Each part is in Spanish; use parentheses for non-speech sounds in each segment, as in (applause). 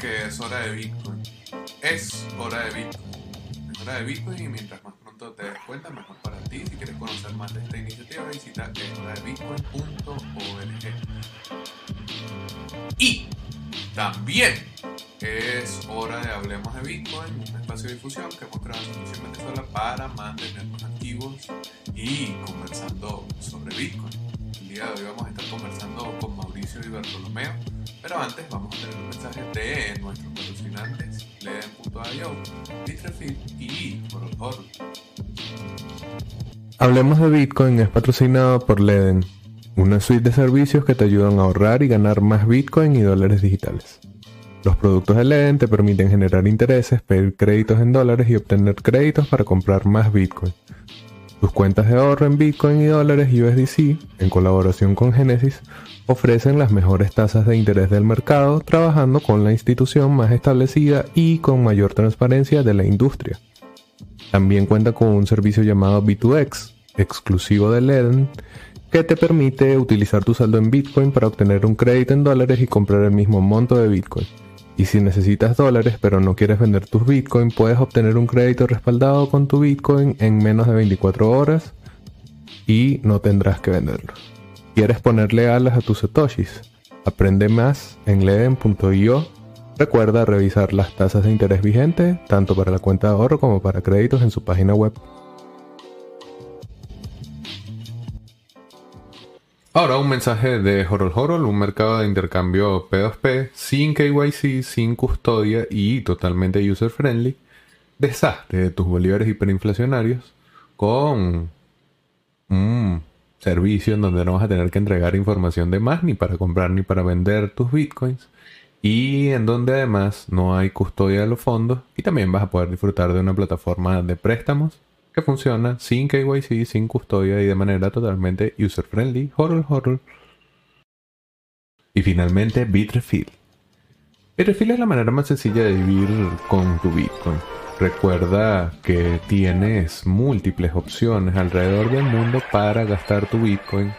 que es hora de Bitcoin. Es hora de Bitcoin. Es hora de Bitcoin y mientras más pronto te des cuenta, mejor para ti. Si quieres conocer más de esta iniciativa, visita eshoradebitcoin.org. Y también es hora de Hablemos de Bitcoin, un espacio de difusión que hemos creado en Venezuela para mantenernos activos y conversando sobre Bitcoin. El día de hoy vamos a estar conversando con Mauricio y Bartolomeo, pero antes vamos a tener un mensaje de nuestros patrocinantes, Leden.io, y Hablemos de Bitcoin es patrocinado por Leden, una suite de servicios que te ayudan a ahorrar y ganar más Bitcoin y dólares digitales. Los productos de Leden te permiten generar intereses, pedir créditos en dólares y obtener créditos para comprar más Bitcoin. Tus cuentas de ahorro en Bitcoin y dólares USDC, en colaboración con Genesis, ofrecen las mejores tasas de interés del mercado trabajando con la institución más establecida y con mayor transparencia de la industria. También cuenta con un servicio llamado B2X, exclusivo de Leden, que te permite utilizar tu saldo en Bitcoin para obtener un crédito en dólares y comprar el mismo monto de Bitcoin. Y si necesitas dólares pero no quieres vender tus Bitcoin, puedes obtener un crédito respaldado con tu Bitcoin en menos de 24 horas y no tendrás que venderlo. ¿Quieres ponerle alas a tus satoshis? Aprende más en leden.io. Recuerda revisar las tasas de interés vigentes, tanto para la cuenta de ahorro como para créditos en su página web. Ahora un mensaje de Horol Horol, un mercado de intercambio P2P sin KYC, sin custodia y totalmente user friendly. Deshazte de tus bolívares hiperinflacionarios con un servicio en donde no vas a tener que entregar información de más ni para comprar ni para vender tus bitcoins y en donde además no hay custodia de los fondos y también vas a poder disfrutar de una plataforma de préstamos que funciona sin KYC, sin custodia y de manera totalmente user-friendly. Horror, horror. Y finalmente, Bitrefill. Bitrefill es la manera más sencilla de vivir con tu Bitcoin. Recuerda que tienes múltiples opciones alrededor del mundo para gastar tu Bitcoin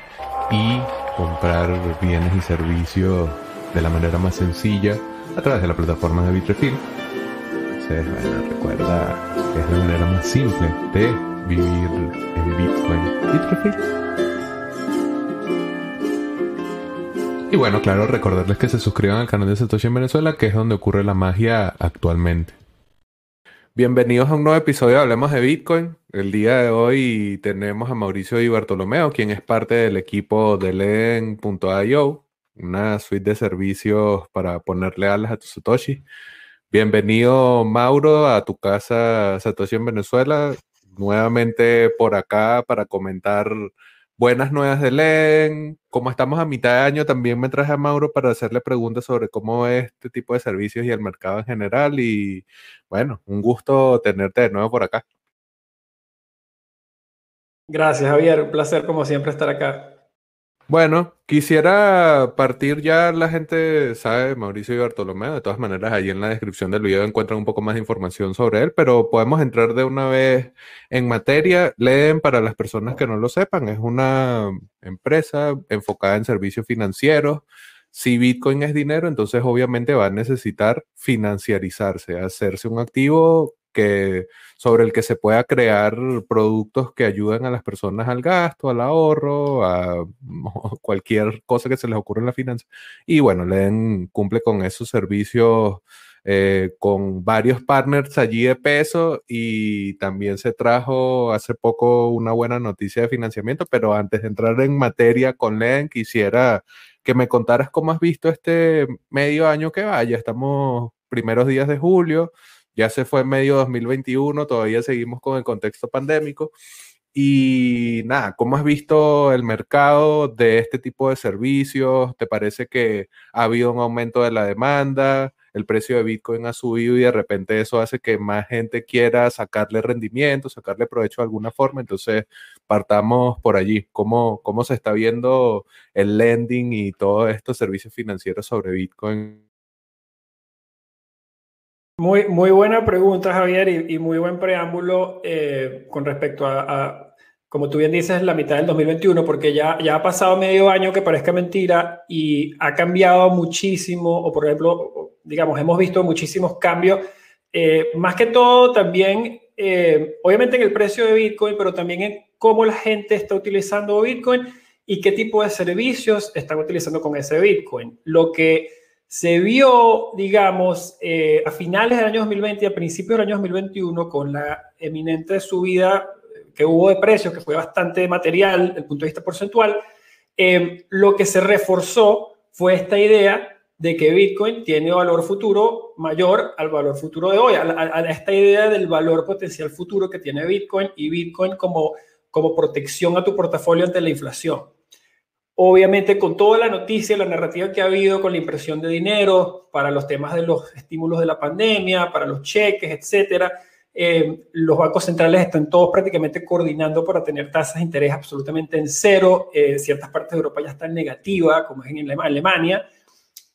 y comprar bienes y servicios de la manera más sencilla a través de la plataforma de Bitrefill bueno, recuerda que es la manera más simple de vivir en Bitcoin. Y bueno, claro, recordarles que se suscriban al canal de Satoshi en Venezuela, que es donde ocurre la magia actualmente. Bienvenidos a un nuevo episodio de Hablemos de Bitcoin. El día de hoy tenemos a Mauricio y Bartolomeo, quien es parte del equipo de Len.io, una suite de servicios para ponerle alas a tu Satoshi. Bienvenido, Mauro, a tu casa Satoshi en Venezuela. Nuevamente por acá para comentar buenas nuevas de LEN. Como estamos a mitad de año, también me traje a Mauro para hacerle preguntas sobre cómo es este tipo de servicios y el mercado en general. Y bueno, un gusto tenerte de nuevo por acá. Gracias, Javier. Un placer, como siempre, estar acá. Bueno, quisiera partir ya, la gente sabe, Mauricio y Bartolomeo, de todas maneras, ahí en la descripción del video encuentran un poco más de información sobre él, pero podemos entrar de una vez en materia. Leen para las personas que no lo sepan, es una empresa enfocada en servicios financieros. Si Bitcoin es dinero, entonces obviamente va a necesitar financiarizarse, hacerse un activo que, sobre el que se pueda crear productos que ayuden a las personas al gasto, al ahorro, a (laughs) cualquier cosa que se les ocurra en la finanza. Y bueno, Len cumple con esos servicios eh, con varios partners allí de peso y también se trajo hace poco una buena noticia de financiamiento, pero antes de entrar en materia con Len, quisiera que me contaras cómo has visto este medio año que vaya. Estamos primeros días de julio, ya se fue en medio 2021, todavía seguimos con el contexto pandémico. Y nada, ¿cómo has visto el mercado de este tipo de servicios? ¿Te parece que ha habido un aumento de la demanda? El precio de Bitcoin ha subido y de repente eso hace que más gente quiera sacarle rendimiento, sacarle provecho de alguna forma. Entonces, partamos por allí. ¿Cómo, cómo se está viendo el lending y todos estos servicios financieros sobre Bitcoin muy, muy buena pregunta, Javier, y, muy buen preámbulo eh, con respecto a, como tú bien dices, la mitad del 2021, porque ya, ya ha pasado medio año que parezca mentira y ha cambiado muchísimo, o por ejemplo, digamos, hemos visto muchísimos cambios, eh, más que todo también, eh, obviamente en el precio de Bitcoin, pero también en cómo la gente está utilizando Bitcoin y qué tipo de servicios están utilizando con ese Bitcoin. Lo que se vio, digamos, a finales del año 2020 y a principios del año 2021 con la eminente subida que hubo de precios, que fue bastante material desde el punto de vista porcentual, eh, lo que se reforzó fue esta idea de que Bitcoin tiene valor futuro mayor al valor futuro de hoy, a, esta idea del valor potencial futuro que tiene Bitcoin y Bitcoin como, como protección a tu portafolio ante la inflación. Obviamente, con toda la noticia, la narrativa que ha habido con la impresión de dinero para los temas de los estímulos de la pandemia, para los cheques, etcétera, eh, los bancos centrales están todos prácticamente coordinando para tener tasas de interés absolutamente en cero. Eh, ciertas partes de Europa ya están negativas, como es en Alemania.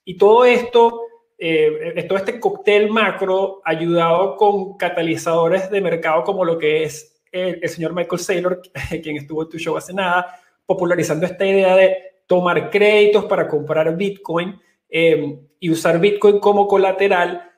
Y todo esto, eh, todo este cóctel macro ayudado con catalizadores de mercado como lo que es el, señor Michael Saylor, (laughs) quien estuvo en tu show hace nada, popularizando esta idea de tomar créditos para comprar Bitcoin y usar Bitcoin como colateral,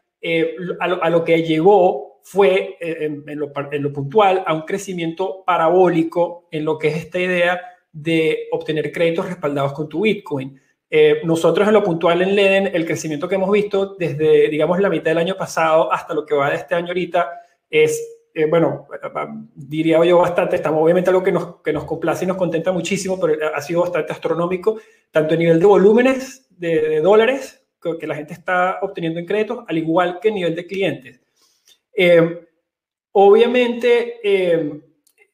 a lo, a, lo, que llevó fue eh, en, lo, puntual a un crecimiento parabólico en lo que es esta idea de obtener créditos respaldados con tu Bitcoin. Eh, nosotros en lo puntual en Leden, el crecimiento que hemos visto desde, digamos, la mitad del año pasado hasta lo que va de este año ahorita es, eh, bueno, diría yo bastante, estamos obviamente algo que nos, que nos complace y nos contenta muchísimo, pero ha sido bastante astronómico, tanto a nivel de volúmenes de, dólares que, que la gente está obteniendo en créditos, al igual que a nivel de clientes. Eh, obviamente, eh,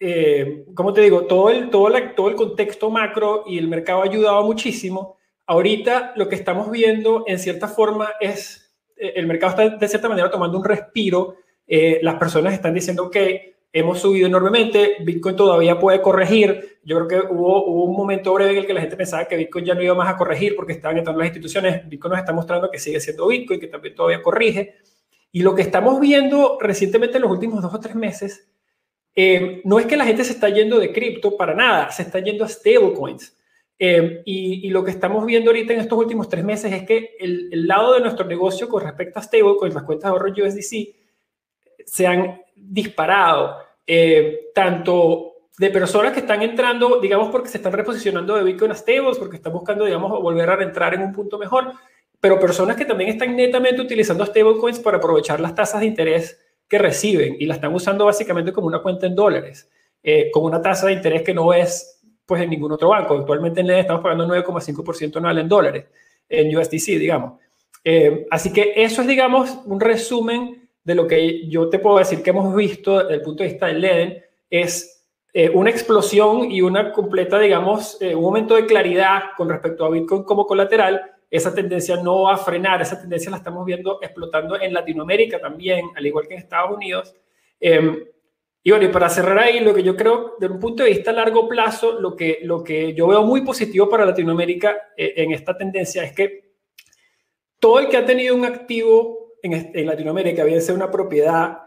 eh, como te digo, todo el, todo, todo el contexto macro y el mercado ha ayudado muchísimo. Ahorita lo que estamos viendo en cierta forma es, el mercado está de cierta manera tomando un respiro. Las personas están diciendo que hemos subido enormemente, Bitcoin todavía puede corregir. Yo creo que hubo, hubo, un momento breve en el que la gente pensaba que Bitcoin ya no iba más a corregir porque estaban entrando las instituciones. Bitcoin nos está mostrando que sigue siendo Bitcoin, que también todavía corrige. Y lo que estamos viendo recientemente en los últimos dos o tres meses, eh, no es que la gente se está yendo de cripto para nada, se está yendo a stablecoins. Eh, y, lo que estamos viendo ahorita en estos últimos tres meses es que el, lado de nuestro negocio con respecto a stablecoins, las cuentas de ahorro USDC, se han disparado. Eh, tanto de personas que están entrando, digamos, porque se están reposicionando de Bitcoin a stables, porque están buscando, digamos, volver a entrar en un punto mejor, pero personas que también están netamente utilizando stablecoins para aprovechar las tasas de interés que reciben y la están usando básicamente como una cuenta en dólares, eh, con una tasa de interés que no es pues en ningún otro banco. Actualmente en LED estamos pagando 9,5% anual en dólares, en USDC, digamos. Eh, así que eso es, digamos, un resumen de lo que yo te puedo decir que hemos visto desde el punto de vista del LEDEN, es eh, una explosión y una completa, digamos, un momento de claridad con respecto a Bitcoin como colateral esa tendencia no va a frenar, esa tendencia la estamos viendo explotando en Latinoamérica también, al igual que en Estados Unidos. Em, y bueno, y para cerrar ahí, lo que yo creo, desde un punto de vista a largo plazo, lo que, lo que yo veo muy positivo para Latinoamérica eh, en esta tendencia es que todo el que ha tenido un activo en, en Latinoamérica, bien sea una propiedad,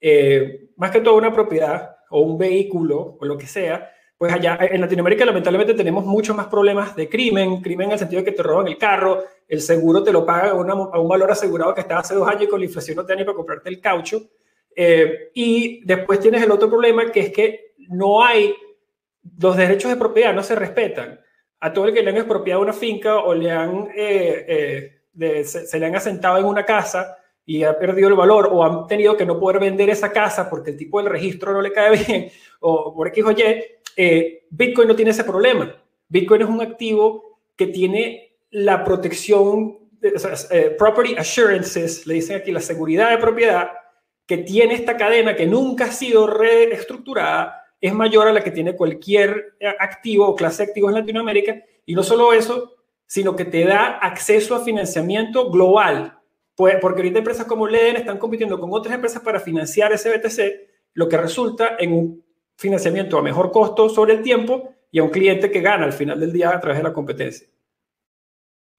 eh, más que todo una propiedad o un vehículo o lo que sea, pues allá en Latinoamérica lamentablemente tenemos muchos más problemas de crimen, crimen en el sentido de que te roban el carro, el seguro te lo paga a, un valor asegurado que estaba hace dos años y con la inflación no te da ni para comprarte el caucho. Eh, y después tienes el otro problema que es que no hay, los derechos de propiedad no se respetan. A todo el que le han expropiado una finca o le han, eh, eh, se, le han asentado en una casa, y ha perdido el valor o han tenido que no poder vender esa casa porque el tipo del registro no le cae (laughs) bien o por X o Y, eh, Bitcoin no tiene ese problema. Bitcoin es un activo que tiene la protección, eh, property assurances, le dicen aquí la seguridad de propiedad, que tiene esta cadena que nunca ha sido reestructurada, es mayor a la que tiene cualquier eh, activo o clase de activos en Latinoamérica. Y no solo eso, sino que te da acceso a financiamiento global. Pues, porque ahorita empresas como Leden están compitiendo con otras empresas para financiar ese BTC, lo que resulta en un financiamiento a mejor costo sobre el tiempo y a un cliente que gana al final del día a través de la competencia.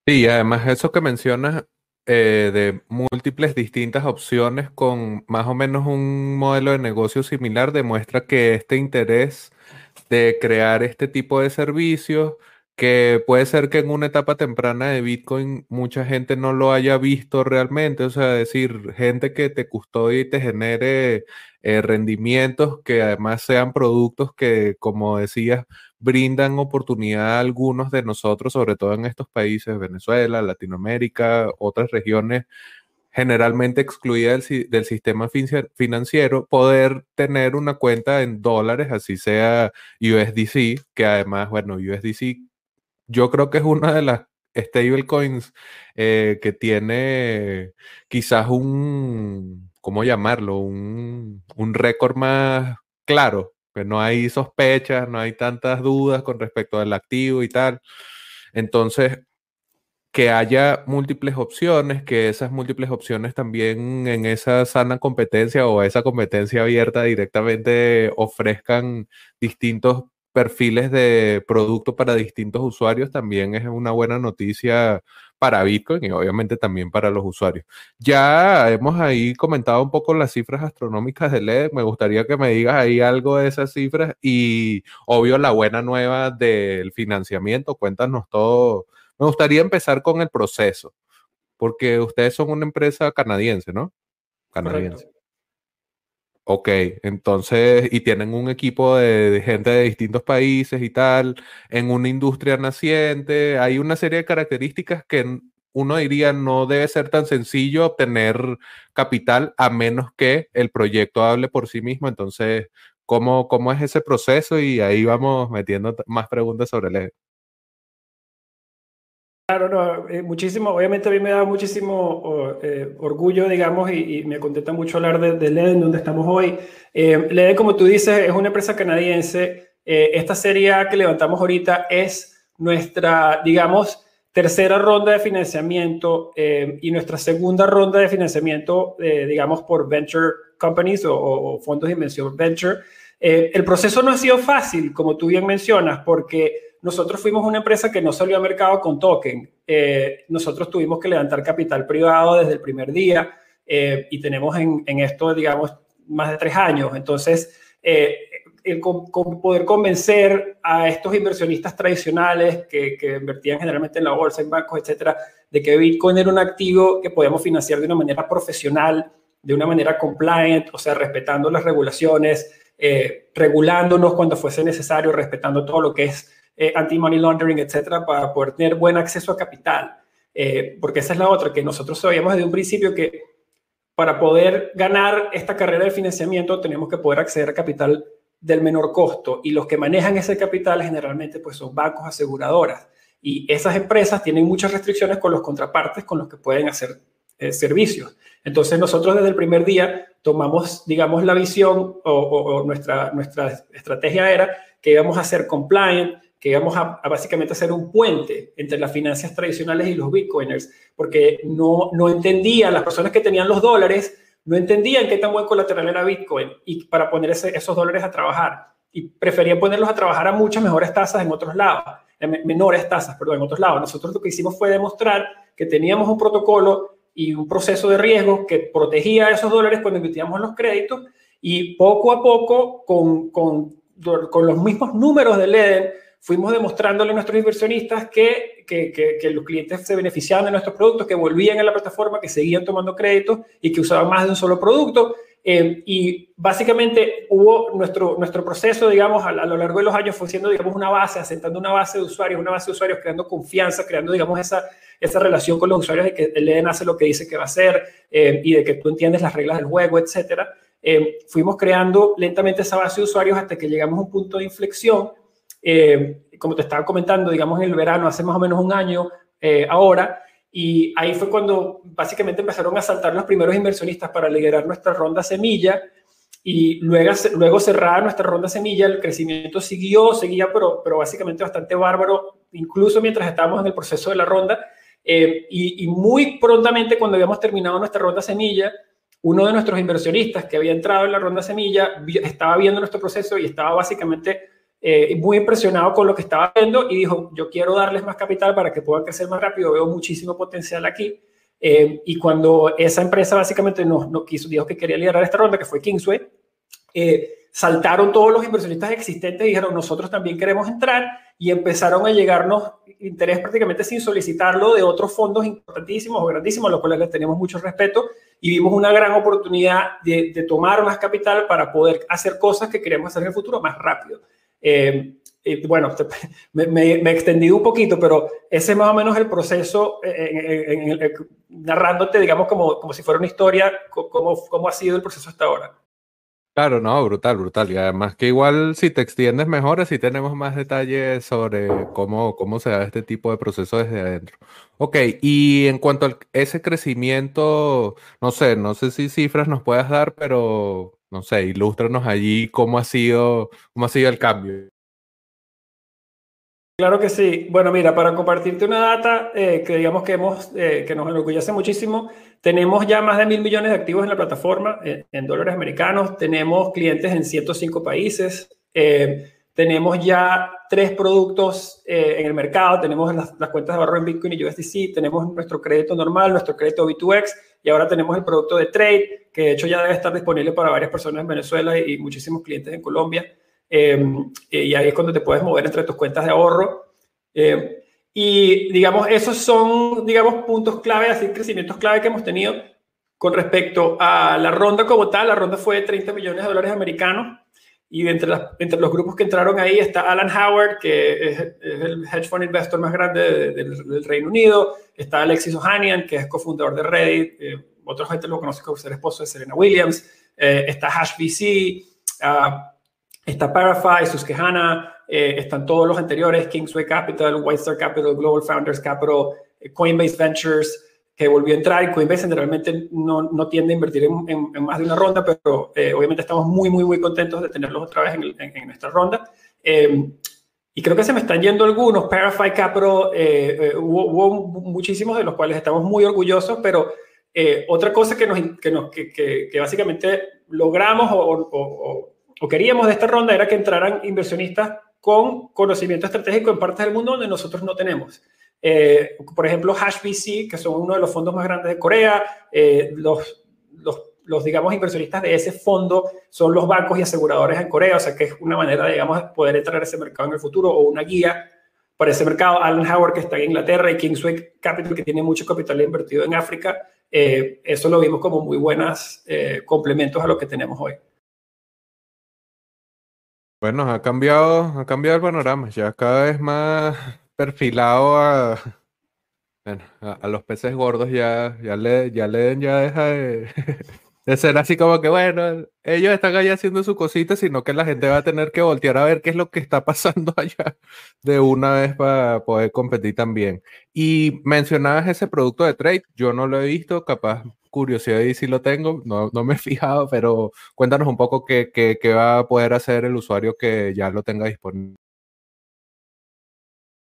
Sí, además eso que mencionas eh, de múltiples distintas opciones con más o menos un modelo de negocio similar demuestra que este interés de crear este tipo de servicios que puede ser que en una etapa temprana de Bitcoin mucha gente no lo haya visto realmente, o sea, decir, gente que te custodie y te genere eh, rendimientos que además sean productos que, como decías, brindan oportunidad a algunos de nosotros, sobre todo en estos países, Venezuela, Latinoamérica, otras regiones generalmente excluidas del, sistema financiero, poder tener una cuenta en dólares, así sea USDC, que además, bueno, USDC yo creo que es una de las stablecoins eh, que tiene quizás un, ¿cómo llamarlo? Un, un récord más claro, que no hay sospechas, no hay tantas dudas con respecto al activo y tal. Entonces, que haya múltiples opciones, que esas múltiples opciones también en esa sana competencia o esa competencia abierta directamente ofrezcan distintos perfiles de producto para distintos usuarios también es una buena noticia para Bitcoin y obviamente también para los usuarios. Ya hemos ahí comentado un poco las cifras astronómicas de LED. Me gustaría que me digas ahí algo de esas cifras y obvio la buena nueva del financiamiento. Cuéntanos todo. Me gustaría empezar con el proceso, porque ustedes son una empresa canadiense, ¿no? Canadiense. Ok, entonces, y tienen un equipo de, gente de distintos países y tal, en una industria naciente, hay una serie de características que uno diría no debe ser tan sencillo obtener capital a menos que el proyecto hable por sí mismo. Entonces, ¿cómo, cómo es ese proceso? Y ahí vamos metiendo más preguntas sobre el Claro, no, eh, muchísimo, obviamente a mí me da muchísimo eh, orgullo, digamos, y, me contenta mucho hablar de, de LED, donde estamos hoy. Eh, LED, como tú dices, es una empresa canadiense. Eh, esta serie que levantamos ahorita es nuestra, digamos, tercera ronda de financiamiento y nuestra segunda ronda de financiamiento, digamos, por venture companies o, o fondos de inversión venture. el proceso no ha sido fácil, como tú bien mencionas, porque nosotros fuimos una empresa que no salió a mercado con token. Eh, nosotros tuvimos que levantar capital privado desde el primer día eh, y tenemos en, esto, digamos, más de tres años. Entonces, eh, el, poder convencer a estos inversionistas tradicionales que, que, invertían generalmente en la bolsa, en bancos, etcétera, de que Bitcoin era un activo que podíamos financiar de una manera profesional, de una manera compliant, o sea, respetando las regulaciones, regulándonos cuando fuese necesario, respetando todo lo que es eh, anti-money laundering, etcétera, para poder tener buen acceso a capital. Eh, porque esa es la otra, que nosotros sabíamos desde un principio que para poder ganar esta carrera de financiamiento tenemos que poder acceder a capital del menor costo y los que manejan ese capital generalmente pues son bancos aseguradoras y esas empresas tienen muchas restricciones con los contrapartes con los que pueden hacer eh, servicios. Entonces nosotros desde el primer día tomamos, digamos, la visión o, o, nuestra, nuestra estrategia era que íbamos a ser compliant, que íbamos a, básicamente hacer un puente entre las finanzas tradicionales y los bitcoiners, porque no, no entendían, las personas que tenían los dólares, no entendían qué tan buen colateral era Bitcoin y para poner esos dólares a trabajar. Y preferían ponerlos a trabajar a muchas mejores tasas en otros lados, menores tasas, perdón, en otros lados. Nosotros lo que hicimos fue demostrar que teníamos un protocolo y un proceso de riesgo que protegía esos dólares cuando emitíamos los créditos y poco a poco, con, con, con los mismos números del EDEN, fuimos demostrándole a nuestros inversionistas que, que, que, los clientes se beneficiaban de nuestros productos, que volvían a la plataforma, que seguían tomando créditos y que usaban más de un solo producto. Eh, y básicamente hubo nuestro, nuestro proceso, digamos, a, lo largo de los años fue siendo, digamos, una base, asentando una base de usuarios, una base de usuarios, creando confianza, creando, digamos, esa, esa relación con los usuarios de que el EDN hace lo que dice que va a hacer eh, y de que tú entiendes las reglas del juego, etcétera. Eh, fuimos creando lentamente esa base de usuarios hasta que llegamos a un punto de inflexión eh, como te estaba comentando, digamos en el verano, hace más o menos un año eh, ahora, y ahí fue cuando básicamente empezaron a saltar los primeros inversionistas para liderar nuestra ronda semilla y luego, luego cerrada nuestra ronda semilla, el crecimiento siguió, seguía, pero, pero básicamente bastante bárbaro, incluso mientras estábamos en el proceso de la ronda. Eh, y, y, muy prontamente, cuando habíamos terminado nuestra ronda semilla, uno de nuestros inversionistas que había entrado en la ronda semilla estaba viendo nuestro proceso y estaba básicamente eh, muy impresionado con lo que estaba viendo y dijo, yo quiero darles más capital para que puedan crecer más rápido, veo muchísimo potencial aquí. Eh, y cuando esa empresa básicamente nos, quiso, dijo que quería liderar esta ronda, que fue Kingsway, eh, saltaron todos los inversionistas existentes y dijeron, nosotros también queremos entrar y empezaron a llegarnos interés prácticamente sin solicitarlo de otros fondos importantísimos o grandísimos, a los cuales les tenemos mucho respeto y vimos una gran oportunidad de, tomar más capital para poder hacer cosas que queremos hacer en el futuro más rápido. Eh, bueno, (laughs) me, he extendido un poquito, pero ese es más o menos el proceso, eh, narrándote, digamos, como, como si fuera una historia, cómo, cómo ha sido el proceso hasta ahora. Claro, no, brutal, brutal. Y además que igual si te extiendes mejor, así tenemos más detalles sobre cómo, cómo se da este tipo de proceso desde adentro. Ok, y en cuanto a ese crecimiento, no sé, no sé si cifras nos puedas dar, pero no sé, ilústranos allí cómo ha sido, cómo ha sido el cambio. Claro que sí. Bueno, mira, para compartirte una data eh, que digamos que, hemos, eh, que nos enorgullece muchísimo, tenemos ya más de mil millones de activos en la plataforma eh, en dólares americanos, tenemos clientes en 105 países, tenemos ya tres productos en el mercado, tenemos las, cuentas de ahorro en Bitcoin y USDC, tenemos nuestro crédito normal, nuestro crédito B2X y ahora tenemos el producto de trade, que de hecho ya debe estar disponible para varias personas en Venezuela y muchísimos clientes en Colombia. Em, eh, y ahí es cuando te puedes mover entre tus cuentas de ahorro. Em, y digamos, esos son, digamos, puntos clave, así crecimientos clave que hemos tenido con respecto a la ronda como tal. La ronda fue de 30 millones de dólares americanos. Y entre, entre los grupos que entraron ahí está Alan Howard, que es, el hedge fund investor más grande del, Reino Unido. Está Alexis Ohanian, que es cofundador de Reddit. Eh, otra gente lo conoce como ser esposo de Serena Williams. Eh, está HashBC. Uh, Está Parafy, Susquehanna, eh, están todos los anteriores, Kingsway Capital, White Star Capital, Global Founders Capital, eh, Coinbase Ventures, que volvió a entrar. Y Coinbase generalmente no, no tiende a invertir en, más de una ronda, pero eh, obviamente estamos muy, muy, muy contentos de tenerlos otra vez en, en nuestra ronda. Em, y creo que se me están yendo algunos. Parafy Capital, hubo, muchísimos de los cuales estamos muy orgullosos, pero otra cosa que, nos, que, nos, que, que, básicamente logramos o o queríamos de esta ronda era que entraran inversionistas con conocimiento estratégico en partes del mundo donde nosotros no tenemos. Eh, por ejemplo, HashBC, que son uno de los fondos más grandes de Corea, eh, los, los, digamos, inversionistas de ese fondo son los bancos y aseguradores en Corea, o sea que es una manera, digamos, de poder entrar a ese mercado en el futuro o una guía para ese mercado. Alan Howard, que está en Inglaterra, y Kingsway Capital, que tiene mucho capital invertido en África, eh, eso lo vimos como muy buenos complementos a lo que tenemos hoy. Bueno, ha cambiado, ha cambiado el panorama, ya cada vez más perfilado a, a, los peces gordos, ya, ya le, ya le ya deja de, (laughs) de ser así como que, bueno, ellos están allá haciendo su cosita, sino que la gente va a tener que voltear a ver qué es lo que está (laughs) pasando allá de una vez para poder competir también. Y mencionabas ese producto de trade, yo no lo he visto, capaz curiosidad y si lo tengo, no, no me he (laughs) fijado, pero cuéntanos un poco qué, qué, va a poder hacer el usuario que ya lo tenga disponible.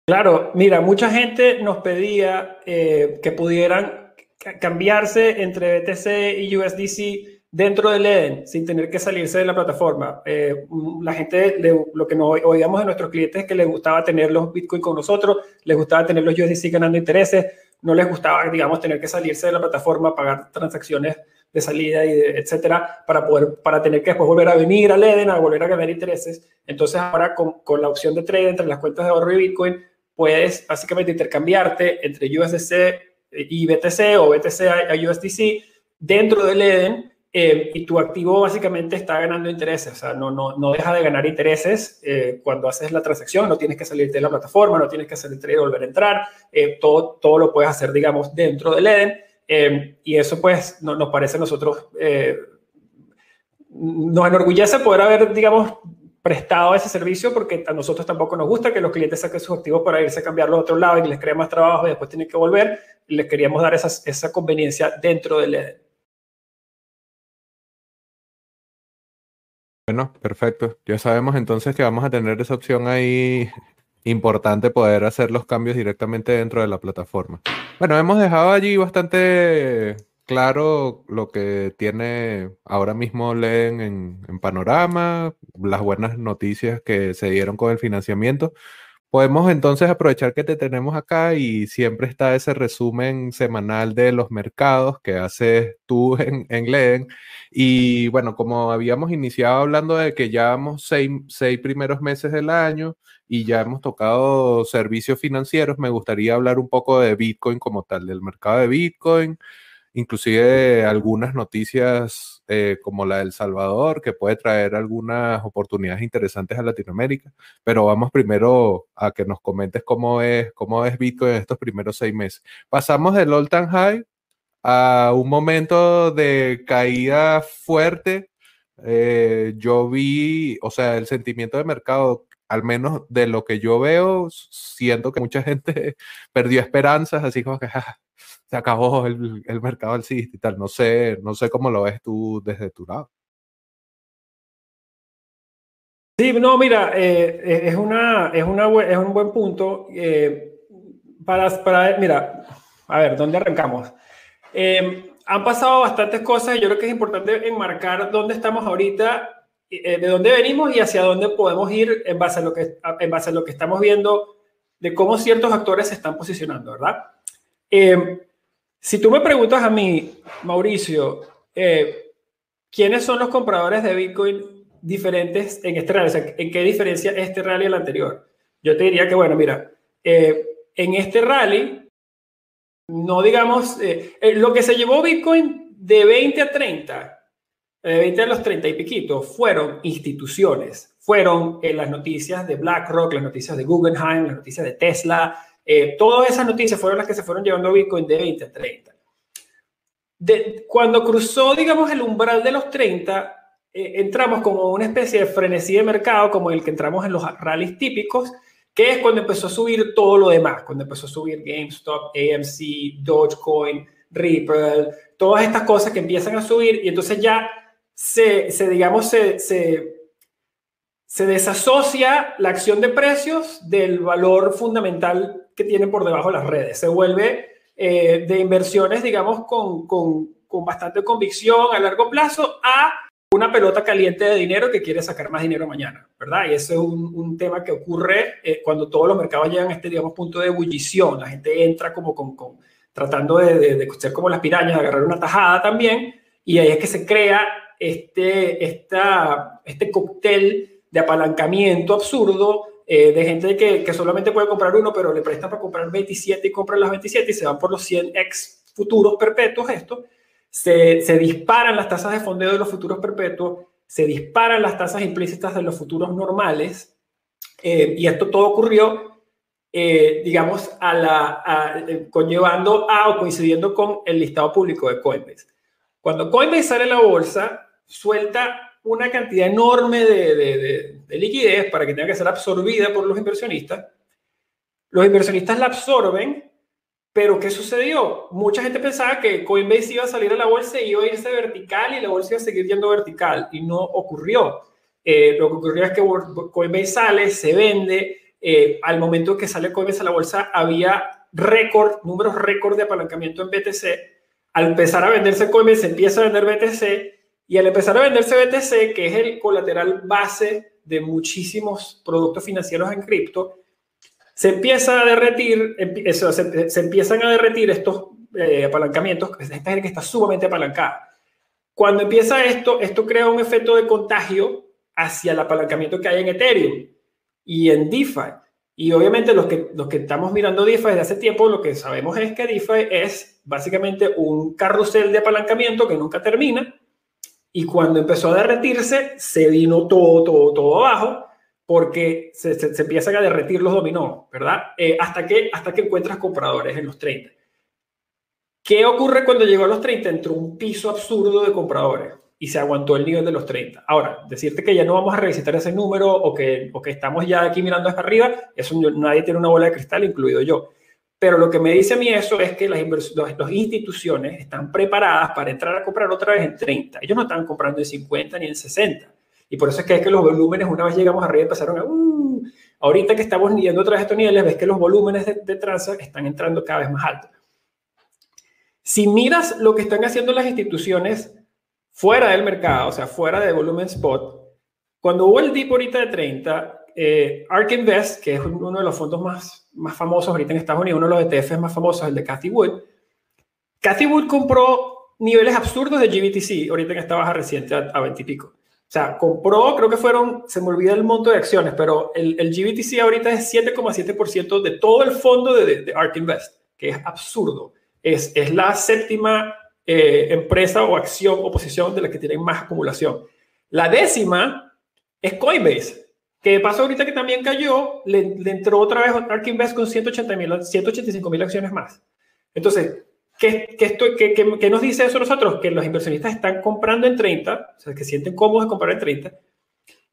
Claro, mira, mucha gente nos pedía eh, que pudieran cambiarse entre BTC y USDC dentro del Eden sin tener que salirse de la plataforma. Eh, la gente, lo que nos oíamos de nuestros clientes es que les gustaba tener los Bitcoin con nosotros, les gustaba tener los USDC ganando intereses, no les gustaba, digamos, tener que salirse de la plataforma, pagar transacciones de salida y etcétera, para poder, para tener que después volver a venir al Eden a volver a ganar intereses. Entonces ahora con, con la opción de trade entre las cuentas de ahorro y Bitcoin, puedes básicamente intercambiarte entre USDC y BTC o BTC a USDC dentro del Eden eh, y tu activo básicamente está ganando intereses, o sea, no, no, no deja de ganar intereses eh, cuando haces la transacción, no tienes que salirte de la plataforma, no tienes que trade y volver a entrar, eh, todo, todo lo puedes hacer, digamos, dentro del Eden, y eso pues nos parece a nosotros, nos enorgullece poder haber, digamos, prestado ese servicio porque a nosotros tampoco nos gusta que los clientes saquen sus activos para irse a cambiarlo a otro lado y les crea más trabajo y después tienen que volver, les queríamos dar esa, esa conveniencia dentro del Eden. Bueno, perfecto. Ya sabemos entonces que vamos a tener esa opción ahí importante poder hacer los cambios directamente dentro de la plataforma. Bueno, hemos dejado allí bastante claro lo que tiene ahora mismo Leen en, panorama, las buenas noticias que se dieron con el financiamiento. podemos entonces aprovechar que te tenemos acá y siempre está ese resumen semanal de los mercados que haces tú (laughs) en, en. Y bueno, como habíamos iniciado hablando de que ya vamos seis, seis primeros meses del año y ya hemos tocado servicios financieros, me gustaría hablar un poco de Bitcoin como tal, del mercado de Bitcoin, inclusive algunas noticias eh, como la del Salvador, que puede traer algunas oportunidades interesantes a Latinoamérica. Pero vamos primero a que nos comentes cómo es, cómo es Bitcoin en estos primeros seis meses. Pasamos del all time high a un momento de caída fuerte. Eh, yo vi, o sea, el sentimiento de mercado, al menos de lo que yo veo, siento que mucha gente (laughs) perdió esperanzas, así como que se acabó el, el mercado alcista y tal. No sé, no sé cómo lo ves tú desde tu lado. Sí, no, mira, eh, eh, es, una, es, una, es un buen punto. Eh, para, para, mira, a ver, ¿dónde arrancamos? han pasado bastantes cosas y yo creo que es importante enmarcar dónde estamos ahorita, de dónde venimos y hacia dónde podemos ir en base a lo que, en base a lo que estamos viendo de cómo ciertos actores se están posicionando, ¿verdad? Si tú me preguntas a mí, Mauricio, eh, ¿quiénes son los compradores de Bitcoin diferentes en este rally? O sea, ¿En qué diferencia este rally al anterior? Yo te diría que, bueno, mira, eh, en este rally, no digamos, eh, lo que se llevó Bitcoin de 20 a 30, de 20 a los 30 y piquitos, fueron instituciones, fueron las noticias de BlackRock, las noticias de Guggenheim, las noticias de Tesla, eh, todas esas noticias fueron las que se fueron llevando Bitcoin de 20 a 30. De, cuando cruzó, digamos, el umbral de los 30, eh, entramos como una especie de frenesí de mercado, como el que entramos en los rallies típicos, que es cuando empezó a subir todo lo demás, cuando empezó a subir GameStop, AMC, Dogecoin, Ripple, todas estas cosas que empiezan a subir y entonces ya se, se digamos, se, se se desasocia la acción de precios del valor fundamental que tienen por debajo las redes. Se vuelve eh, de inversiones, digamos, con, con, con, bastante convicción a largo plazo a una pelota caliente de dinero que quiere sacar más dinero mañana, ¿verdad? Y ese es un, un tema que ocurre eh, cuando todos los mercados llegan a este, digamos, punto de ebullición. La gente entra como con, con tratando de, de, de, ser como las pirañas, de agarrar una tajada también, y ahí es que se crea este, esta, este cóctel de apalancamiento absurdo, eh, de gente que, que, solamente puede comprar uno, pero le prestan para comprar 27 y compran las 27 y se van por los 100x futuros perpetuos, esto, se, se disparan las tasas de fondeo de los futuros perpetuos, se disparan las tasas implícitas de los futuros normales, eh, y esto todo ocurrió, eh, digamos, a la, conllevando a o coincidiendo con el listado público de Coinbase. Cuando Coinbase sale a la bolsa, suelta una cantidad enorme de, liquidez para que tenga que ser absorbida por los inversionistas. Los inversionistas la absorben, pero ¿qué sucedió? Mucha gente pensaba que Coinbase iba a salir a la bolsa y iba a irse vertical y la bolsa iba a seguir yendo vertical y no ocurrió. Eh, lo que ocurrió es que Coinbase sale, se vende. Eh, al momento que sale Coinbase a la bolsa había récord, números récord de apalancamiento en BTC. Al empezar a venderse Coinbase, se empieza a vender BTC y al empezar a venderse BTC, que es el colateral base de muchísimos productos financieros en cripto, se empieza a derretir, eso, se, se, empiezan a derretir estos eh, apalancamientos, esta gente que está sumamente apalancada. Cuando empieza esto, esto crea un efecto de contagio hacia el apalancamiento que hay en Ethereum y en DeFi. Y obviamente los que, los que estamos mirando DeFi desde hace tiempo, lo que sabemos es que DeFi es básicamente un carrusel de apalancamiento que nunca termina, y cuando empezó a derretirse, se vino todo, todo, todo abajo, porque se, se, empiezan a derretir los dominó, ¿verdad? Eh, hasta, que, hasta que encuentras compradores en los 30. ¿Qué ocurre cuando llegó a los 30? Entró un piso absurdo de compradores y se aguantó el nivel de los 30. Ahora, decirte que ya no vamos a revisitar ese número o que, o que estamos ya aquí mirando hacia arriba, eso nadie tiene una bola de cristal, incluido yo. Pero lo que me dice a mí eso es que las, instituciones están preparadas para entrar a comprar otra vez en 30. Ellos no están comprando en 50 ni en 60. Y por eso es que es que los volúmenes, una vez llegamos arriba, empezaron a... Uh, ahorita que estamos yendo otra vez a estos niveles, ves que los volúmenes de, de están entrando cada vez más altos. Si miras lo que están haciendo las instituciones fuera del mercado, o sea, fuera de volumen spot, cuando hubo el dip ahorita de 30, eh, ARK Invest, que es uno de los fondos más, más famosos ahorita en Estados Unidos, uno de los ETFs más famosos, el de Cathy Wood. Cathy Wood compró niveles absurdos de GBTC, ahorita en esta baja reciente a, a 20 y pico. O sea, compró, creo que fueron, se me olvida el monto de acciones, pero el, el GBTC ahorita es 7,7% de todo el fondo de, de, ARK Invest, que es absurdo. Es, es la séptima eh, empresa o acción o posición de las que tienen más acumulación. La décima es Coinbase, que pasó ahorita que también cayó, le, entró otra vez ARK Invest con 180 mil, 185 mil acciones más. Entonces, ¿Qué, qué, qué, nos dice eso nosotros? Que los inversionistas están comprando en 30, o sea, que sienten cómodos de comprar en 30.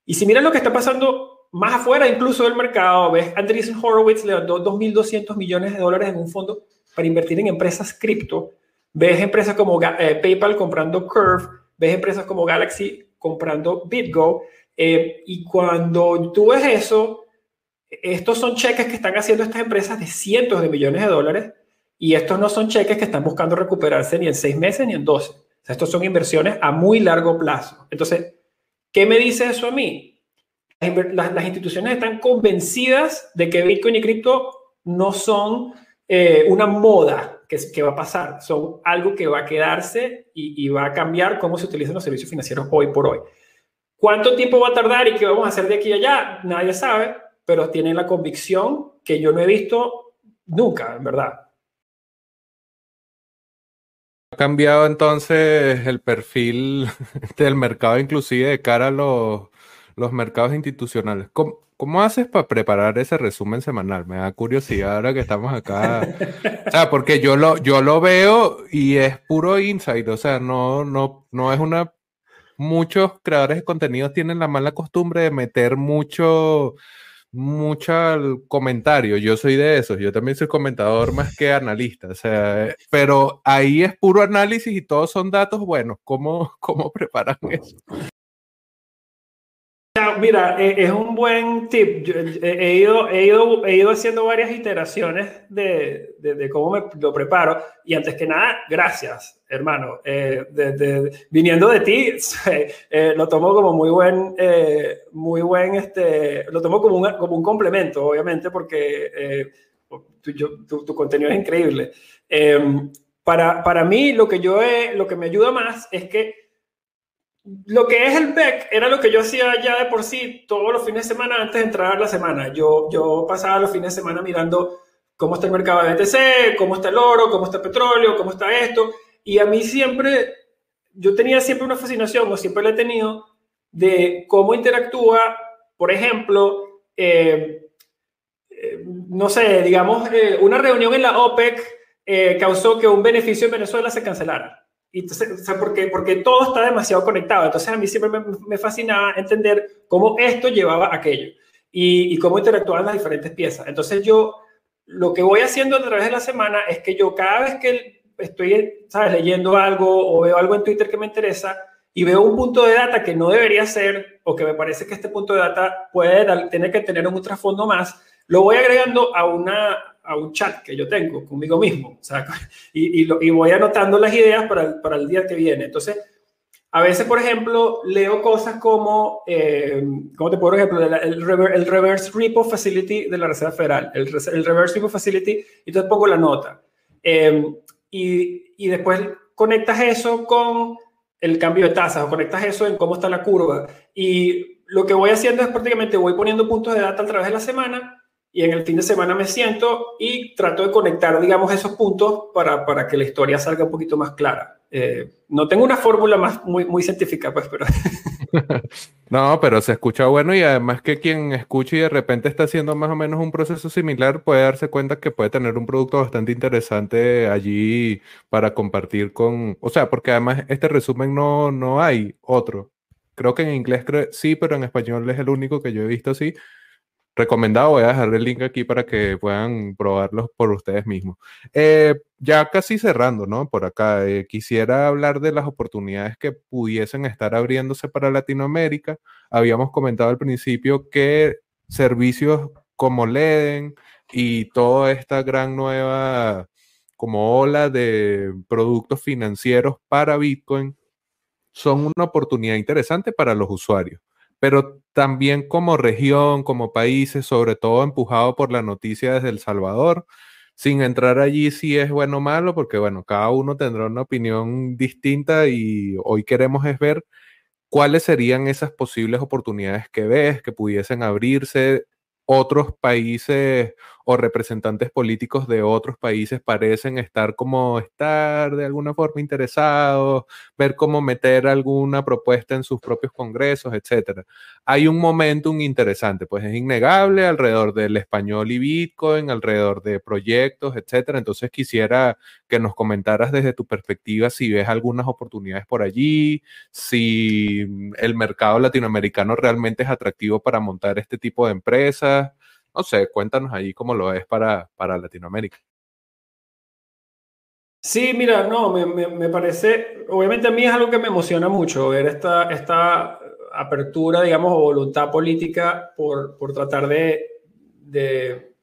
Y si miran lo que está pasando más afuera incluso del mercado, ves, Andreessen Horowitz le dio 2.200 millones de dólares en un fondo para invertir en empresas cripto. Ves empresas como eh, PayPal comprando Curve, ves empresas como Galaxy comprando BitGo. Eh, y cuando tú ves eso, estos son cheques que están haciendo estas empresas de cientos de millones de dólares y estos no son cheques que están buscando recuperarse ni en seis meses ni en doce. O estos son inversiones a muy largo plazo. Entonces, ¿qué me dice eso a mí? Las, instituciones están convencidas de que Bitcoin y cripto no son eh, una moda que, va a pasar, son algo que va a quedarse y va a cambiar cómo se utilizan los servicios financieros hoy por hoy. ¿Cuánto tiempo va a tardar y qué vamos a hacer de aquí a allá? Nadie sabe, pero tienen la convicción que yo no he visto nunca, en verdad. ¿Ha cambiado entonces el perfil (laughs) del mercado, inclusive de cara a los, los mercados institucionales? ¿Cómo, ¿Cómo, haces para preparar ese resumen semanal? Me da curiosidad ahora que estamos acá. O sea, porque yo lo, yo lo veo y es puro insight, o sea, no, no, no es una... Muchos creadores de contenidos tienen la mala costumbre de meter mucho mucho comentario. Yo soy de esos. Yo también soy comentador más que analista. O sea, pero ahí es puro análisis y todos son datos buenos. ¿Cómo, (laughs) cómo preparan eso? Mira, e, es un buen tip. Yo he ido, he ido, he ido haciendo varias iteraciones de, de, de, cómo me lo preparo. Y antes que nada, gracias, hermano. Eh, de, viniendo de ti, (laughs) eh, lo tomo como muy buen, eh, muy buen, este, lo tomo como un, como un complemento, obviamente, porque eh, tu, yo, tu, tu, contenido es increíble. Em, para, para mí, lo que, yo he, lo que me ayuda más es que lo que es el BEC era lo que yo hacía ya de por sí todos los fines de semana antes de entrar a la semana. Yo, yo pasaba los fines de semana mirando cómo está el mercado de BTC, cómo está el oro, cómo está el petróleo, cómo está esto. Y a mí siempre, yo tenía siempre una fascinación, o siempre la he tenido, de cómo interactúa, por ejemplo, eh, eh, no sé, digamos, eh, una reunión en la OPEC causó que un beneficio en Venezuela se cancelara. Y entonces, o sea, porque, porque todo está demasiado conectado. Entonces a mí siempre me, me fascinaba entender cómo esto llevaba a aquello y, y, cómo interactuaban las diferentes piezas. Entonces yo lo que voy haciendo a través de la semana es que yo cada vez que estoy ¿sabes? leyendo algo o veo algo en Twitter que me interesa y veo un punto de data que no debería ser o que me parece que este punto de data puede tener que tener un trasfondo más, lo voy agregando a una a un chat que yo tengo conmigo mismo, o sea, (laughs) y, y, voy anotando las ideas para para el día que viene. Entonces, a veces, por ejemplo, leo cosas como, eh, ¿cómo te puedo ejemplo? El, Reverse Repo Facility de la Reserva Federal, el, Reverse Repo Facility, y entonces pongo la nota. Eh, y, y después conectas eso con el cambio de tasas o conectas eso en cómo está la curva. Y lo que voy haciendo es prácticamente voy poniendo puntos de data a través de la semana y en el fin de semana me siento y trato de conectar, digamos, esos puntos para, para que la historia salga un poquito más clara. Eh, no tengo una fórmula más muy, muy científica, pues, pero... (laughs) no, pero se escucha bueno y además que quien escuche y de repente está haciendo más o menos un proceso similar puede darse cuenta que puede tener un producto bastante interesante allí para compartir con... O sea, porque además este resumen no, no hay otro. Creo que en inglés sí, pero en español es el único que yo he visto así recomendado. Voy a dejar el link aquí para que puedan probarlos por ustedes mismos. Eh, ya casi cerrando, ¿no? Por acá, eh, quisiera hablar de las oportunidades que pudiesen estar abriéndose para Latinoamérica. Habíamos comentado al principio que servicios como Leden y toda esta gran nueva como ola de productos financieros para Bitcoin son una oportunidad interesante para los usuarios pero también como región, como países, sobre todo empujado por la noticia desde El Salvador, sin entrar allí si es bueno o malo, porque bueno, cada uno tendrá una opinión distinta y hoy queremos es ver cuáles serían esas posibles oportunidades que ves, que pudiesen abrirse otros países o representantes políticos de otros países parecen estar como estar de alguna forma interesados, ver cómo meter alguna propuesta en sus propios congresos, etcétera. Hay un momentum interesante, pues es innegable alrededor del español y Bitcoin, alrededor de proyectos, etcétera. Entonces quisiera que nos comentaras desde tu perspectiva si ves algunas oportunidades por allí, si el mercado latinoamericano realmente es atractivo para montar este tipo de empresas no sé, cuéntanos ahí cómo lo es para, para Latinoamérica. Sí, mira, no, me, me, parece, obviamente a mí es algo que me emociona mucho ver esta, esta apertura, digamos, o voluntad política por, por tratar de, de,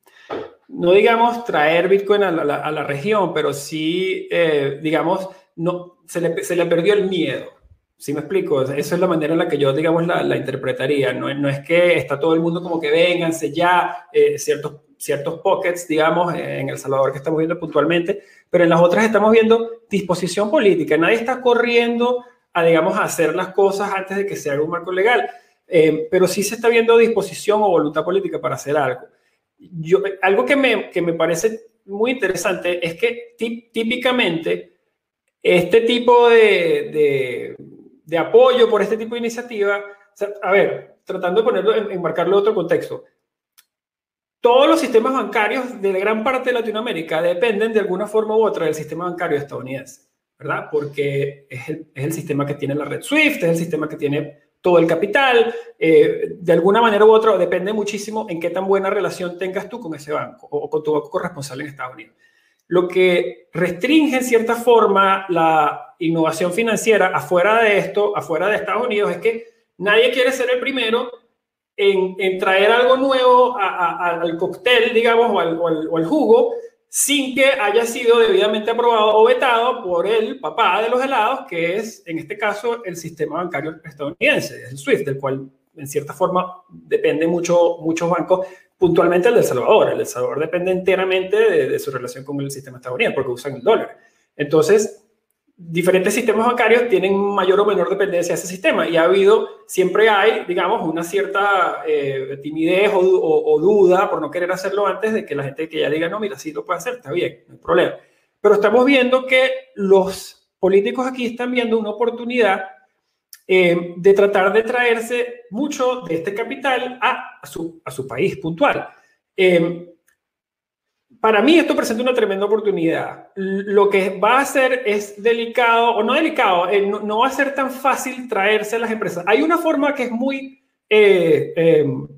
no digamos traer Bitcoin a la, a la región, pero sí, eh, digamos, no, se le, se le perdió el miedo. ¿Sí me explico? Esa es la manera en la que yo, digamos, la, la interpretaría. No, no, es que está todo el mundo como que vénganse ya, eh, ciertos, ciertos pockets, digamos, en El Salvador que estamos viendo puntualmente, pero en las otras estamos viendo disposición política. Nadie está corriendo a, digamos, a hacer las cosas antes de que se haga un marco legal, eh, pero sí se está viendo disposición o voluntad política para hacer algo. Yo, algo que me, que me parece muy interesante es que típicamente este tipo de de apoyo por este tipo de iniciativa. a ver, tratando de ponerlo, en, enmarcarlo en otro contexto. Todos los sistemas bancarios de gran parte de Latinoamérica dependen de alguna forma u otra del sistema bancario estadounidense, ¿verdad? Porque es el, es el sistema que tiene la red SWIFT, es el sistema que tiene todo el capital, eh, de alguna manera u otra depende muchísimo en qué tan buena relación tengas tú con ese banco o, con tu banco corresponsal en Estados Unidos. Lo que restringe en cierta forma la innovación financiera afuera de esto, afuera de Estados Unidos, es que nadie quiere ser el primero en, traer algo nuevo al cóctel, digamos, o al, jugo, sin que haya sido debidamente aprobado o vetado por el papá de los helados, que es, en este caso, el sistema bancario estadounidense, el SWIFT, del cual, en cierta forma, depende mucho, muchos bancos, puntualmente el de Salvador. El de Salvador depende enteramente de, su relación con el sistema estadounidense, porque usan el dólar. Entonces, diferentes sistemas bancarios tienen mayor o menor dependencia de ese sistema y ha habido, siempre hay, digamos, una cierta eh, timidez o, duda por no querer hacerlo antes de que la gente que ya diga, no, mira, sí lo puede hacer, está bien, no hay problema. Pero estamos viendo que los políticos aquí están viendo una oportunidad eh, de tratar de traerse mucho de este capital a, su, a su, país puntual. Eh, para mí esto presenta una tremenda oportunidad. Lo que va a ser es delicado, o no delicado, eh, no, va a ser tan fácil traerse a las empresas. Hay una forma que es muy, eh, em,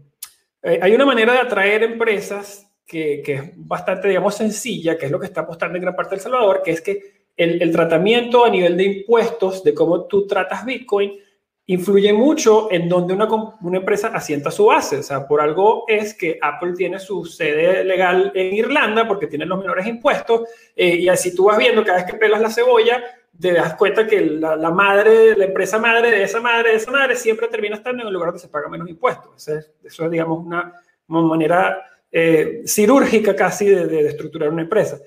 hay una manera de atraer empresas que, que, es bastante, digamos, sencilla, que es lo que está apostando en gran parte del Salvador, que es que el, tratamiento a nivel de impuestos, de cómo tú tratas Bitcoin, influye mucho en donde una, una, empresa asienta su base. O sea, por algo es que Apple tiene su sede legal en Irlanda porque tiene los menores impuestos eh, y así tú vas viendo cada vez que pelas la cebolla, te das cuenta que la, madre, la empresa madre de esa madre, de esa madre, siempre termina estando en el lugar donde se paga menos impuestos. Eso es, eso es digamos, una, una manera eh, cirúrgica casi de, de estructurar una empresa.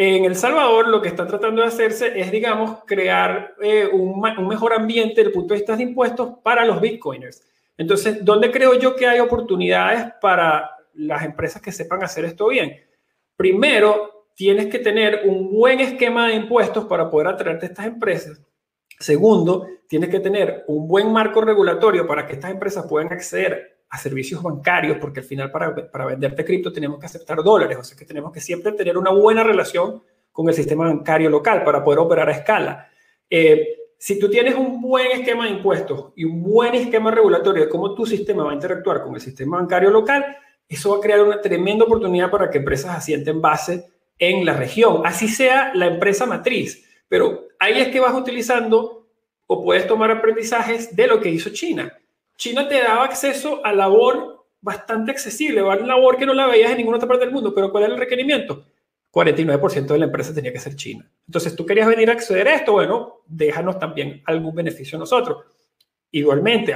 En El Salvador lo que están tratando de hacerse es, digamos, crear eh, un, un, mejor ambiente desde el punto de vista de impuestos para los bitcoiners. Entonces, ¿dónde creo yo que hay oportunidades para las empresas que sepan hacer esto bien? Primero, tienes que tener un buen esquema de impuestos para poder atraerte a estas empresas. Segundo, tienes que tener un buen marco regulatorio para que estas empresas puedan acceder a servicios bancarios, porque al final para, para venderte cripto tenemos que aceptar dólares, o sea que tenemos que siempre tener una buena relación con el sistema bancario local para poder operar a escala. Eh, si tú tienes un buen esquema de impuestos y un buen esquema regulatorio de cómo tu sistema va a interactuar con el sistema bancario local, eso va a crear una tremenda oportunidad para que empresas asienten base en la región, así sea la empresa matriz. Pero ahí es que vas utilizando o puedes tomar aprendizajes de lo que hizo China. China te daba acceso a labor bastante accesible, a labor que no la veías en ninguna otra parte del mundo, pero ¿cuál era el requerimiento? 49% de la empresa tenía que ser china. Entonces, tú querías venir a acceder a esto, bueno, déjanos también algún beneficio a nosotros. igualmente,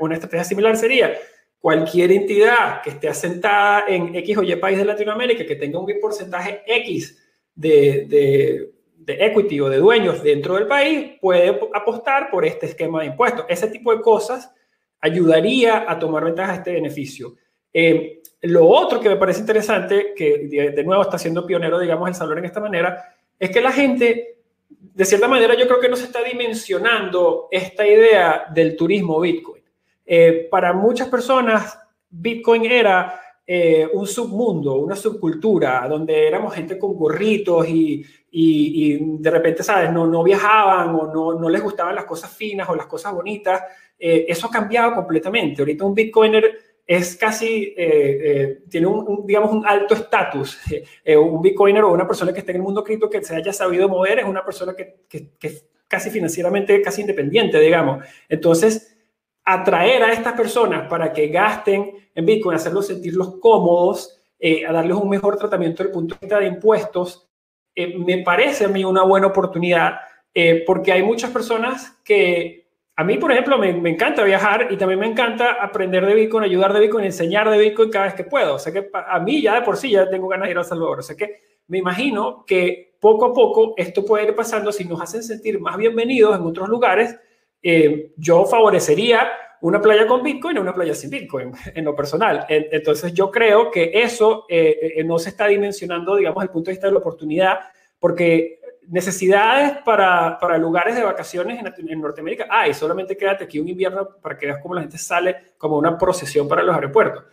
una estrategia similar sería cualquier entidad que esté asentada en X o Y país de Latinoamérica que tenga un porcentaje X de, de, de, equity o de dueños dentro del país puede apostar por este esquema de impuestos. Ese tipo de cosas ayudaría a tomar ventaja de este beneficio. Eh, lo otro que me parece interesante, que de, nuevo está siendo pionero, digamos, El Salón en esta manera, es que la gente, de cierta manera, yo creo que no se está dimensionando esta idea del turismo Bitcoin. Eh, para muchas personas, Bitcoin era eh, un submundo, una subcultura, donde éramos gente con gorritos y, y, de repente, ¿sabes? No, no viajaban o no, no, les gustaban las cosas finas o las cosas bonitas. Eh, eso ha cambiado completamente. Ahorita un Bitcoiner es casi, tiene un, digamos, un alto estatus. (laughs) un Bitcoiner o una persona que esté en el mundo cripto que se haya sabido mover es una persona que, que, es casi financieramente, casi independiente, digamos. Entonces, atraer a estas personas para que gasten en Bitcoin, hacerlos sentirlos cómodos, eh, a darles un mejor tratamiento desde el punto de vista de impuestos, eh, me parece a mí una buena oportunidad eh, porque hay muchas personas que a mí, por ejemplo, me, encanta viajar y también me encanta aprender de Bitcoin, ayudar de Bitcoin, enseñar de Bitcoin cada vez que puedo. O sea que a mí ya de por sí ya tengo ganas de ir a Salvador. O sea que me imagino que poco a poco esto puede ir pasando si nos hacen sentir más bienvenidos en otros lugares eh, yo favorecería una playa con Bitcoin y una playa sin Bitcoin, (laughs) en lo personal. Entonces yo creo que eso eh, eh, no se está dimensionando, digamos, desde el punto de vista de la oportunidad, porque necesidades para, para lugares de vacaciones en, Norteamérica hay, solamente quédate aquí un invierno para que veas cómo la gente sale como una procesión para los aeropuertos.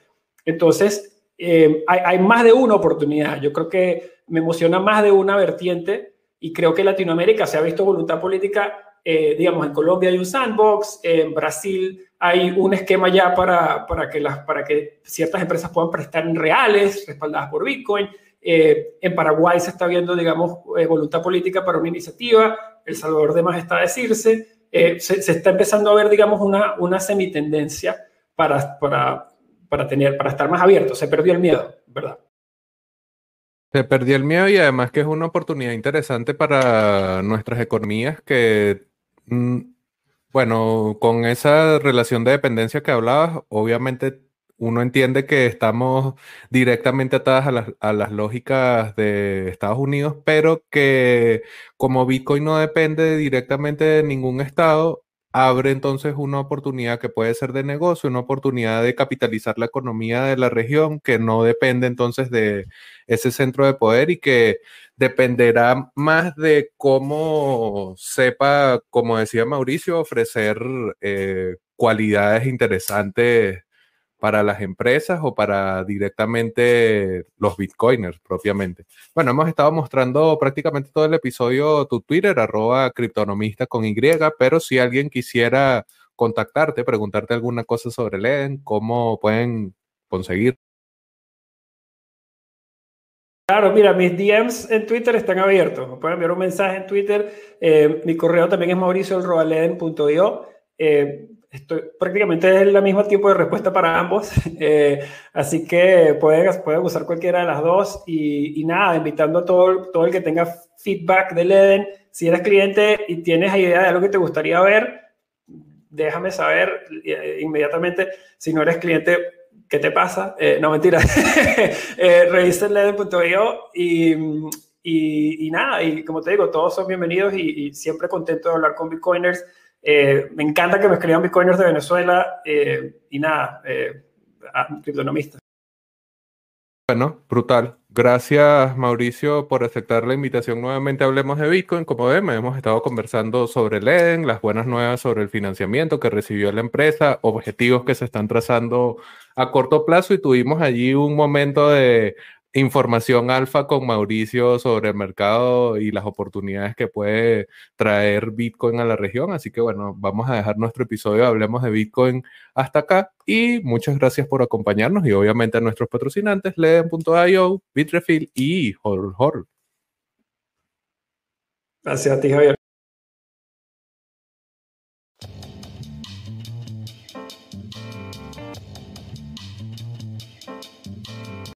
Entonces, hay, hay más de una oportunidad. Yo creo que me emociona más de una vertiente y creo que Latinoamérica se ha visto voluntad política eh, digamos, en Colombia hay un sandbox, en Brasil hay un esquema ya para, para, que, las, para que ciertas empresas puedan prestar en reales, respaldadas por Bitcoin. Eh, en Paraguay se está viendo, digamos, eh, voluntad política para una iniciativa. El Salvador de más está a decirse. Se, se, está empezando a ver, digamos, una, una semitendencia para, para, para, tener, para estar más abierto. Se perdió el miedo, ¿verdad? Se perdió el miedo y además que es una oportunidad interesante para nuestras economías que Mm, bueno, con esa relación de dependencia que hablabas, obviamente uno entiende que estamos directamente atadas a las, a las lógicas de Estados Unidos, pero que como Bitcoin no depende directamente de ningún estado, abre entonces una oportunidad que puede ser de negocio, una oportunidad de capitalizar la economía de la región que no depende entonces de ese centro de poder y que dependerá más de cómo sepa, como decía Mauricio, ofrecer eh, cualidades interesantes para las empresas o para directamente los bitcoiners propiamente. Bueno, hemos estado mostrando prácticamente todo el episodio tu Twitter, arroba criptonomista con Y, pero si alguien quisiera contactarte, preguntarte alguna cosa sobre LEN, ¿cómo pueden conseguir? Claro, mira, mis DMs en Twitter están abiertos. Me pueden enviar un mensaje en Twitter. Eh, mi correo también es mauricioelroaleden.io. Eh, estoy, prácticamente es el mismo tipo de respuesta para ambos. (laughs) Eh, así que pueden, pueden usar cualquiera de las dos. Y, y, nada, invitando a todo, todo el que tenga feedback de Leden. Si eres cliente y tienes idea de algo que te gustaría ver, déjame saber inmediatamente. Si no eres cliente, ¿qué te pasa? Eh, no, mentira. (laughs) eh, y, y, y, nada, y como te digo, todos son bienvenidos y, siempre contento de hablar con Bitcoiners. Eh, me encanta que me escriban Bitcoiners de Venezuela eh, y nada, criptonomistas. Bueno, brutal. Gracias, Mauricio, por aceptar la invitación nuevamente. Hablemos de Bitcoin. Como ven, hemos estado conversando sobre el EDEN, las buenas nuevas sobre el financiamiento que recibió la empresa, objetivos que se están trazando a corto plazo y tuvimos allí un momento de información alfa con Mauricio sobre el mercado y las oportunidades que puede traer Bitcoin a la región. Así que bueno, vamos a dejar nuestro episodio, hablemos de Bitcoin hasta acá y muchas gracias por acompañarnos y obviamente a nuestros patrocinantes, Leden.io, Bitrefill y Horror Gracias a ti, Javier.